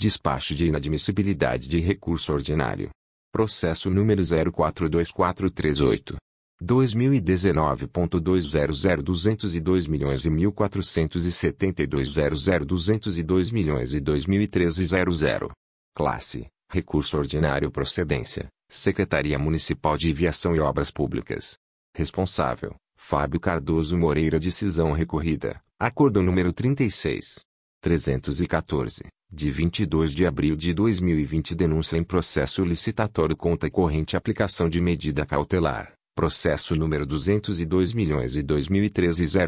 Despacho de inadmissibilidade de recurso ordinário. Processo número 042438. 2019.200.202 milhões e 1.472.00202 milhões e 2013.00. Classe: Recurso ordinário procedência: Secretaria Municipal de Viação e Obras Públicas. Responsável: Fábio Cardoso Moreira Decisão recorrida. Acordo número 36. 314 de 22 de abril de 2020 denúncia em processo licitatório conta corrente aplicação de medida cautelar, processo número 202 milhões e 2013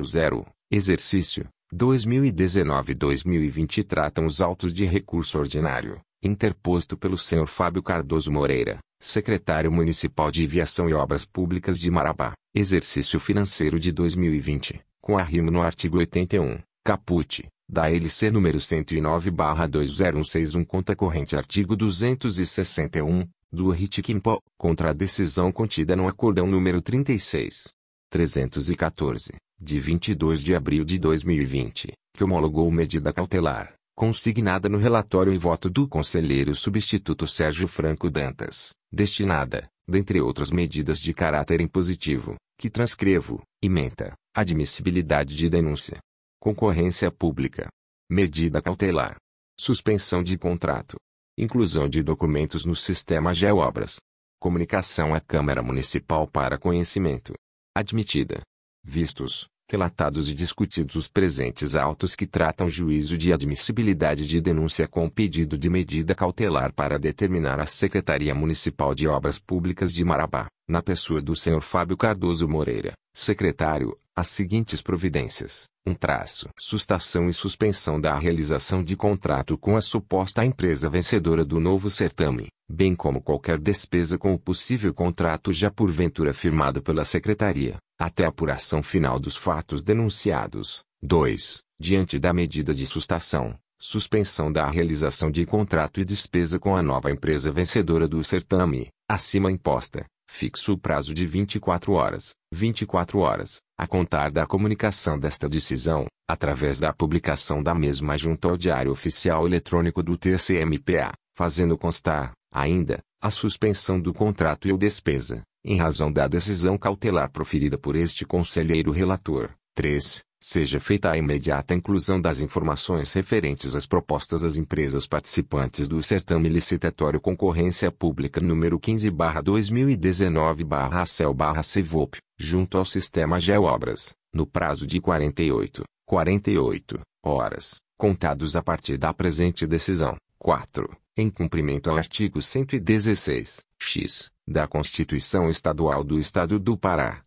exercício, 2019-2020 tratam os autos de recurso ordinário, interposto pelo senhor Fábio Cardoso Moreira, secretário municipal de Viação e Obras Públicas de Marabá, exercício financeiro de 2020, com arrimo no artigo 81, caput, da LC número 109/2016 conta corrente artigo 261 do RIT-QIMPO, contra a decisão contida no acordão número 36 314 de 22 de abril de 2020, que homologou medida cautelar consignada no relatório e voto do conselheiro substituto Sérgio Franco Dantas, destinada, dentre outras medidas de caráter impositivo, que transcrevo, ementa, admissibilidade de denúncia, concorrência pública, medida cautelar, suspensão de contrato, inclusão de documentos no sistema GeoObras, comunicação à Câmara Municipal para conhecimento, admitida, vistos, relatados e discutidos os presentes autos que tratam juízo de admissibilidade de denúncia com pedido de medida cautelar para determinar a Secretaria Municipal de Obras Públicas de Marabá, na pessoa do Sr. Fábio Cardoso Moreira, secretário, as seguintes providências. Um traço. Sustação e suspensão da realização de contrato com a suposta empresa vencedora do novo certame, bem como qualquer despesa com o possível contrato já porventura firmado pela Secretaria, até a apuração final dos fatos denunciados. 2. Diante da medida de sustação, suspensão da realização de contrato e despesa com a nova empresa vencedora do certame, acima imposta, fixo o prazo de 24 horas, 24 horas, a contar da comunicação desta decisão, através da publicação da mesma junto ao Diário Oficial Eletrônico do TCMPA, fazendo constar, ainda, a suspensão do contrato e ou despesa, em razão da decisão cautelar proferida por este conselheiro relator. 3 seja feita a imediata inclusão das informações referentes às propostas das empresas participantes do certame licitatório Concorrência Pública número 15/2019/ACEL/CEVOP, junto ao sistema GeoObras, no prazo de 48, 48 horas, contados a partir da presente decisão. 4. Em cumprimento ao artigo 116, x, da Constituição Estadual do Estado do Pará,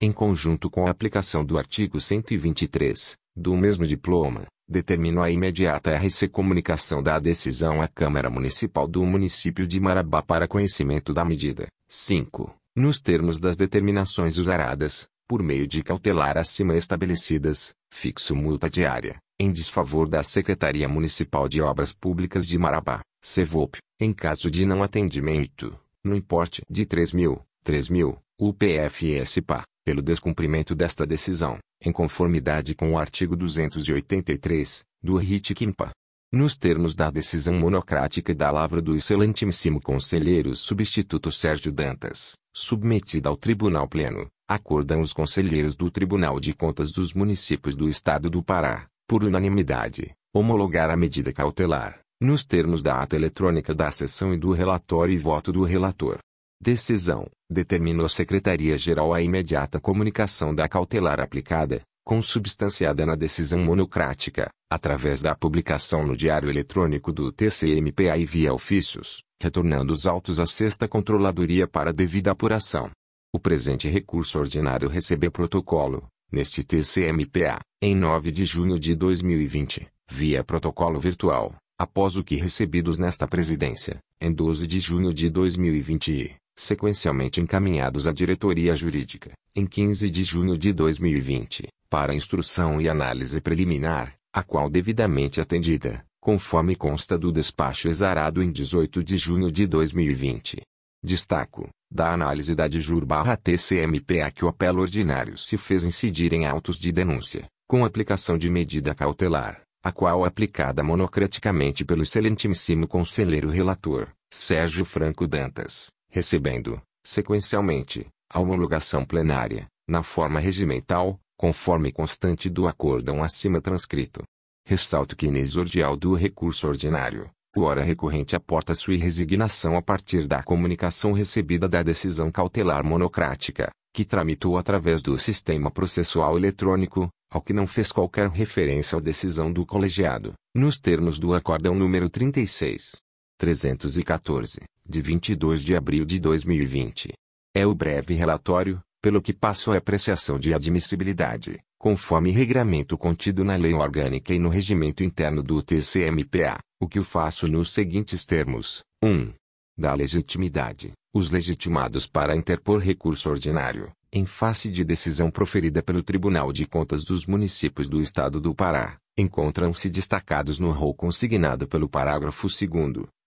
em conjunto com a aplicação do artigo 123, do mesmo diploma, determinou a imediata RC comunicação da decisão à Câmara Municipal do município de Marabá para conhecimento da medida. 5. Nos termos das determinações usaradas, por meio de cautelar acima estabelecidas, fixo multa diária, em desfavor da Secretaria Municipal de Obras Públicas de Marabá, CEVOP, em caso de não atendimento, no importe de 3 mil, 3 mil, UPF-SPA, pelo descumprimento desta decisão, em conformidade com o artigo 283, do RIT-QIMPA. Nos termos da decisão monocrática da lavra do excelentíssimo conselheiro substituto Sérgio Dantas, submetida ao Tribunal Pleno, acordam os conselheiros do Tribunal de Contas dos Municípios do Estado do Pará, por unanimidade, homologar a medida cautelar, nos termos da ata eletrônica da sessão e do relatório e voto do relator. Decisão: determinou a Secretaria-Geral a imediata comunicação da cautelar aplicada, consubstanciada na decisão monocrática, através da publicação no Diário Eletrônico do TCMPA e via ofícios, retornando os autos à Sexta Controladoria para devida apuração. O presente recurso ordinário recebeu protocolo, neste TCMPA, em 9 de junho de 2020, via protocolo virtual, após o que recebidos nesta presidência, em 12 de junho de 2020 sequencialmente encaminhados à diretoria jurídica, em 15 de junho de 2020, para instrução e análise preliminar, a qual devidamente atendida, conforme consta do despacho exarado em 18 de junho de 2020. Destaco, da análise da DIJUR-TCMPA que o apelo ordinário se fez incidir em autos de denúncia, com aplicação de medida cautelar, a qual aplicada monocraticamente pelo excelentíssimo conselheiro relator, Sérgio Franco Dantas, recebendo, sequencialmente, a homologação plenária, na forma regimental, conforme constante do acórdão acima transcrito. Ressalto que inexordial do recurso ordinário, o hora recorrente aporta sua resignação a partir da comunicação recebida da decisão cautelar monocrática, que tramitou através do sistema processual eletrônico, ao que não fez qualquer referência à decisão do colegiado, nos termos do acórdão número 36. 314, de 22 de abril de 2020. É o breve relatório, pelo que passo a apreciação de admissibilidade, conforme regramento contido na lei orgânica e no regimento interno do TCMPA, o que o faço nos seguintes termos. 1. Da legitimidade, os legitimados para interpor recurso ordinário, em face de decisão proferida pelo Tribunal de Contas dos Municípios do Estado do Pará, encontram-se destacados no rol consignado pelo parágrafo 2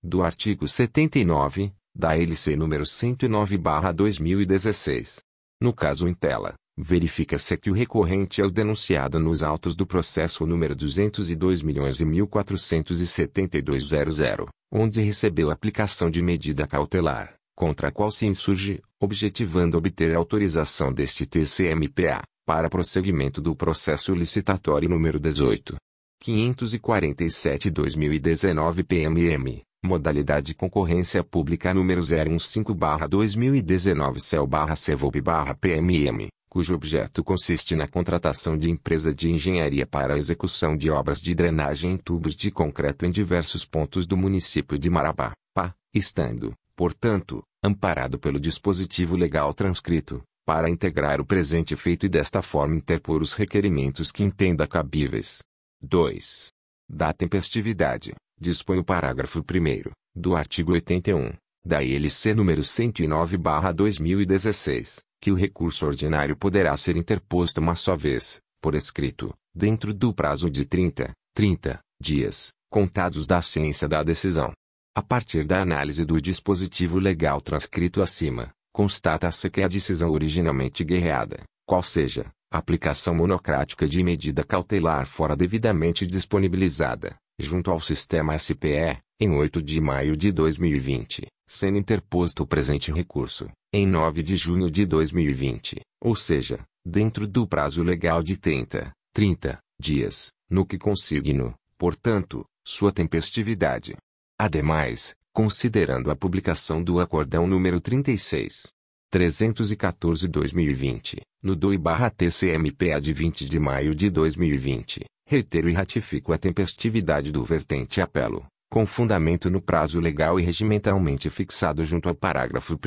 do artigo 79, da LC número 109/2016. No caso em tela, verifica-se que o recorrente é o denunciado nos autos do processo número 202.147200, onde recebeu aplicação de medida cautelar, contra a qual se insurge, objetivando obter autorização deste TCMPA, para prosseguimento do processo licitatório número 18. 547-2019 PMM, modalidade concorrência pública número 015-2019 CEL-CEVOP-PMM, cujo objeto consiste na contratação de empresa de engenharia para a execução de obras de drenagem em tubos de concreto em diversos pontos do município de Marabá, PA, estando, portanto, amparado pelo dispositivo legal transcrito, para integrar o presente feito e desta forma interpor os requerimentos que entenda cabíveis. 2. Da tempestividade, dispõe o parágrafo 1 do artigo 81, da ILC número 109/2016, que o recurso ordinário poderá ser interposto uma só vez, por escrito, dentro do prazo de 30, 30 dias, contados da ciência da decisão. A partir da análise do dispositivo legal transcrito acima, constata-se que a decisão originalmente guerreada, qual seja, aplicação monocrática de medida cautelar fora devidamente disponibilizada, junto ao sistema SPE, em 8 de maio de 2020, sendo interposto o presente recurso, em 9 de junho de 2020, ou seja, dentro do prazo legal de 30, 30 dias, no que consigno, portanto, sua tempestividade. Ademais, considerando a publicação do Acordão número 36, 314-2020, no DOI-TCMPA de 20 de maio de 2020, reitero e ratifico a tempestividade do vertente apelo, com fundamento no prazo legal e regimentalmente fixado junto ao parágrafo 1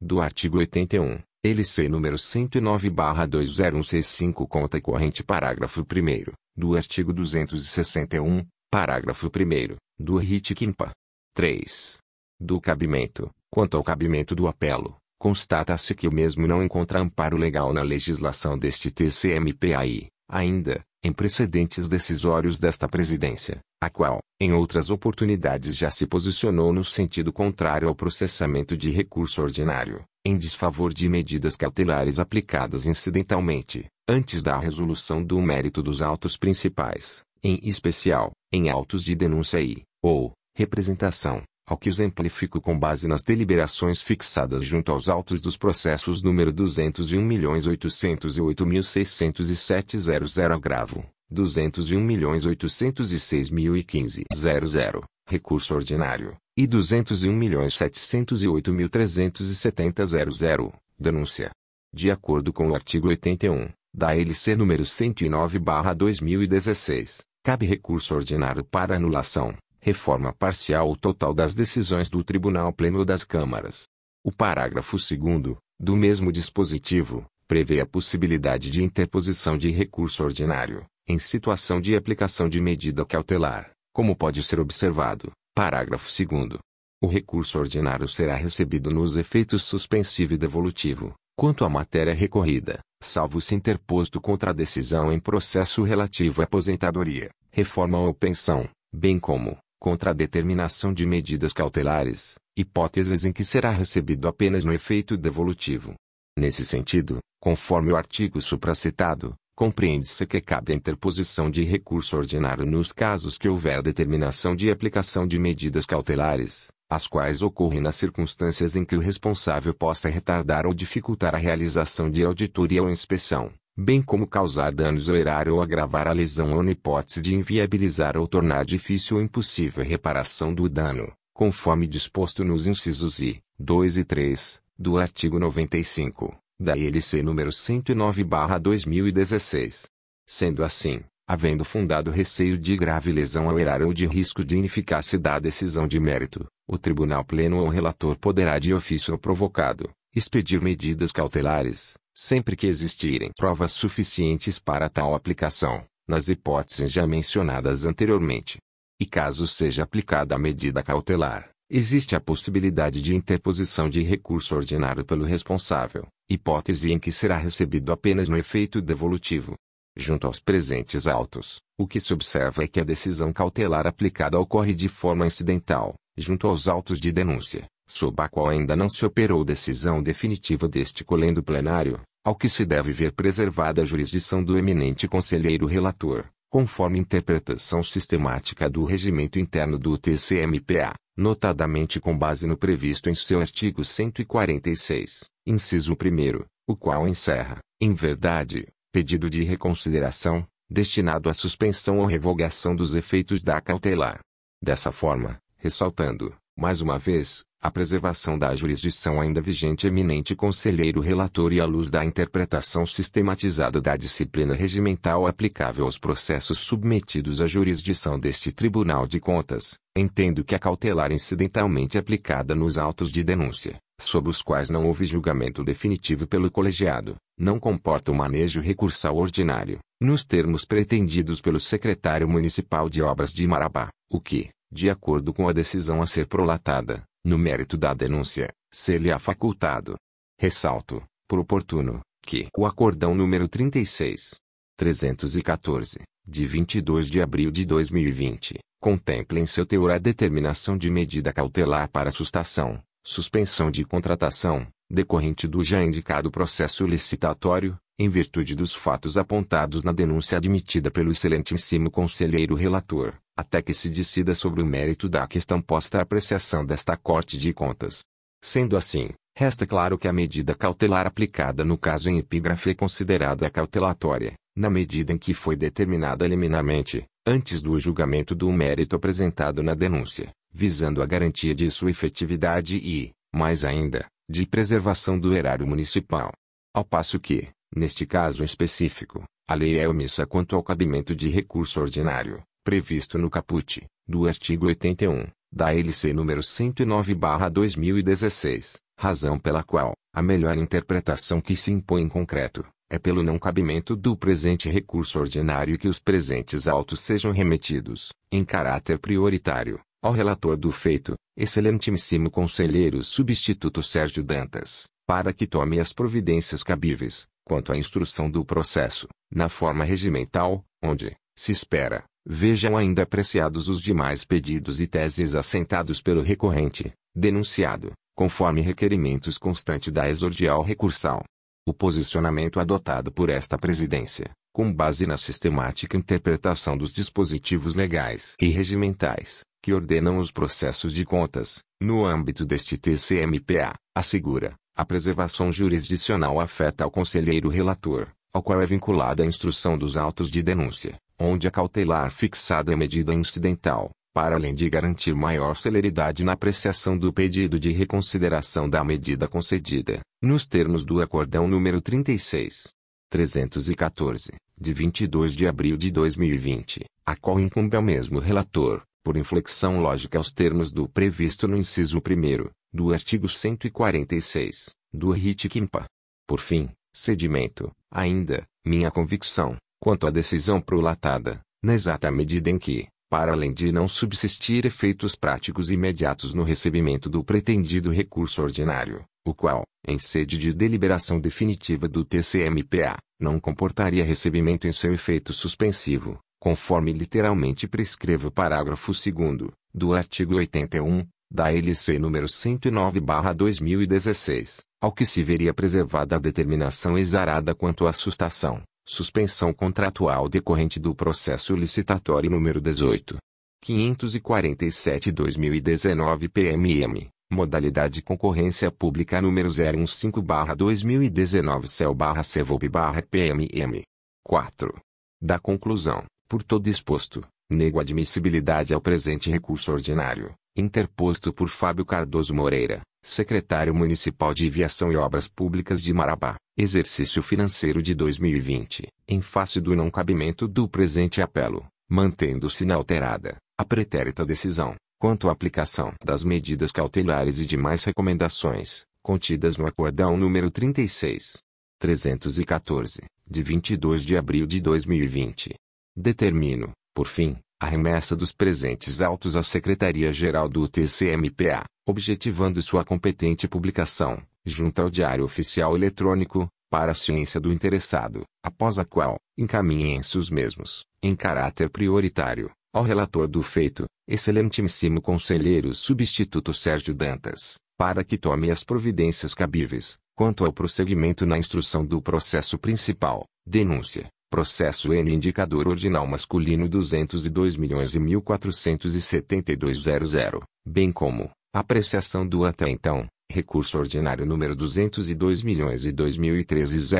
do artigo 81, LC número 109/20165 conta corrente parágrafo 1 do artigo 261, parágrafo 1 do RIT QUIMPA. 3. Do cabimento, quanto ao cabimento do apelo, constata-se que o mesmo não encontra amparo legal na legislação deste TCMPAI, ainda, em precedentes decisórios desta presidência, a qual, em outras oportunidades já se posicionou no sentido contrário ao processamento de recurso ordinário, em desfavor de medidas cautelares aplicadas incidentalmente, antes da resolução do mérito dos autos principais, em especial, em autos de denúncia e, ou, representação, ao que exemplifico com base nas deliberações fixadas junto aos autos dos processos número 201.808.607.00 agravo, 201.806.015.00, recurso ordinário, e 201.708.370.00, denúncia. De acordo com o artigo 81, da LC número 109/2016, cabe recurso ordinário para anulação reforma parcial ou total das decisões do Tribunal Pleno das Câmaras. O parágrafo 2 do mesmo dispositivo, prevê a possibilidade de interposição de recurso ordinário, em situação de aplicação de medida cautelar, como pode ser observado, parágrafo 2 O recurso ordinário será recebido nos efeitos suspensivo e devolutivo, quanto à matéria recorrida, salvo se interposto contra a decisão em processo relativo à aposentadoria, reforma ou pensão, bem como, contra a determinação de medidas cautelares, hipóteses em que será recebido apenas no efeito devolutivo. Nesse sentido, conforme o artigo supracitado, compreende-se que cabe a interposição de recurso ordinário nos casos que houver determinação de aplicação de medidas cautelares, as quais ocorrem nas circunstâncias em que o responsável possa retardar ou dificultar a realização de auditoria ou inspeção, bem como causar danos ao erário ou agravar a lesão ou na hipótese de inviabilizar ou tornar difícil ou impossível a reparação do dano, conforme disposto nos incisos I, 2 e 3, do artigo 95 da LC número 109/2016. Sendo assim, havendo fundado receio de grave lesão ao erário ou de risco de ineficácia da decisão de mérito, o tribunal pleno ou relator poderá de ofício provocado expedir medidas cautelares, sempre que existirem provas suficientes para tal aplicação, nas hipóteses já mencionadas anteriormente. E caso seja aplicada a medida cautelar, Existe a possibilidade de interposição de recurso ordinário pelo responsável, hipótese em que será recebido apenas no efeito devolutivo. Junto aos presentes autos, o que se observa é que a decisão cautelar aplicada ocorre de forma incidental, junto aos autos de denúncia, sob a qual ainda não se operou decisão definitiva deste colendo plenário, ao que se deve ver preservada a jurisdição do eminente conselheiro relator, conforme interpretação sistemática do regimento interno do TCMPA notadamente com base no previsto em seu artigo 146, inciso 1, o qual encerra, em verdade, pedido de reconsideração, destinado à suspensão ou revogação dos efeitos da cautelar. Dessa forma, ressaltando, mais uma vez, a preservação da jurisdição ainda vigente eminente conselheiro relator e à luz da interpretação sistematizada da disciplina regimental aplicável aos processos submetidos à jurisdição deste Tribunal de Contas, entendo que a cautelar incidentalmente aplicada nos autos de denúncia, sob os quais não houve julgamento definitivo pelo colegiado, não comporta o manejo recursal ordinário, nos termos pretendidos pelo secretário municipal de obras de Marabá, o que, de acordo com a decisão a ser prolatada, no mérito da denúncia, ser-lhe-á facultado. Ressalto, por oportuno, que o acordão número 36. 314, de 22 de abril de 2020, contempla em seu teor a determinação de medida cautelar para sustação, suspensão de contratação, decorrente do já indicado processo licitatório, em virtude dos fatos apontados na denúncia admitida pelo excelentíssimo conselheiro relator, até que se decida sobre o mérito da questão posta à apreciação desta Corte de Contas. Sendo assim, resta claro que a medida cautelar aplicada no caso em epígrafe é considerada cautelatória, na medida em que foi determinada liminarmente, antes do julgamento do mérito apresentado na denúncia, visando a garantia de sua efetividade e, mais ainda, de preservação do erário municipal. Ao passo que, neste caso específico, a lei é omissa quanto ao cabimento de recurso ordinário, previsto no caput, do artigo 81, da LC número 109/2016, razão pela qual a melhor interpretação que se impõe em concreto é pelo não cabimento do presente recurso ordinário que os presentes autos sejam remetidos, em caráter prioritário, ao relator do feito, excelentíssimo conselheiro substituto Sérgio Dantas, para que tome as providências cabíveis, quanto à instrução do processo, na forma regimental, onde, se espera, Vejam ainda apreciados os demais pedidos e teses assentados pelo recorrente, denunciado, conforme requerimentos constantes da exordial recursal. O posicionamento adotado por esta presidência, com base na sistemática interpretação dos dispositivos legais e regimentais, que ordenam os processos de contas, no âmbito deste TCMPA, assegura, a preservação jurisdicional afeta ao conselheiro relator, ao qual é vinculada a instrução dos autos de denúncia, onde a cautelar fixada é medida incidental, para além de garantir maior celeridade na apreciação do pedido de reconsideração da medida concedida, nos termos do Acordão número 36. 314, de 22 de abril de 2020, a qual incumbe ao mesmo relator, por inflexão lógica aos termos do previsto no inciso 1 do artigo 146, do RIT Quimpa. Por fim, sedimento, ainda, minha convicção, quanto à decisão prolatada, na exata medida em que, para além de não subsistir efeitos práticos imediatos no recebimento do pretendido recurso ordinário, o qual, em sede de deliberação definitiva do TCMPA, não comportaria recebimento em seu efeito suspensivo, conforme literalmente prescreve o parágrafo 2 do artigo 81 da LC número 109/2016, ao que se veria preservada a determinação exarada quanto à sustação, Suspensão contratual decorrente do processo licitatório número 18. 547-2019 PMM. Modalidade Concorrência Pública número 015-2019 CEL-CEVOP-PMM. 4. Da conclusão, por todo exposto, nego admissibilidade ao presente recurso ordinário, interposto por Fábio Cardoso Moreira, secretário municipal de Viação e Obras Públicas de Marabá, exercício financeiro de 2020, em face do não cabimento do presente apelo, mantendo-se inalterada a pretérita decisão, quanto à aplicação das medidas cautelares e demais recomendações, contidas no Acordão número 36. 314, de 22 de abril de 2020. Determino, por fim, a remessa dos presentes autos à Secretaria-Geral do TCMPA, objetivando sua competente publicação, junto ao Diário Oficial Eletrônico, para a ciência do interessado, após a qual, encaminhem-se os mesmos, em caráter prioritário, ao relator do feito, excelentíssimo conselheiro substituto Sérgio Dantas, para que tome as providências cabíveis, quanto ao prosseguimento na instrução do processo principal, denúncia, processo N indicador ordinal masculino 202 milhões e 147200, bem como, apreciação do até então, recurso ordinário número 202 milhões e 2013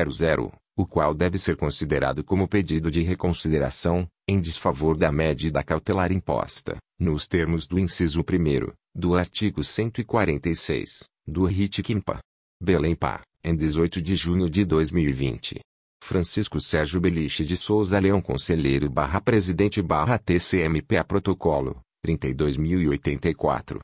o qual deve ser considerado como pedido de reconsideração, em desfavor da medida cautelar imposta, nos termos do inciso 1 do artigo 146, do RIT Quimpa. Belém Pá, em 18 de junho de 2020. Francisco Sérgio Beliche de Souza Leão Conselheiro barra Presidente barra TCMPA Protocolo, 32.084.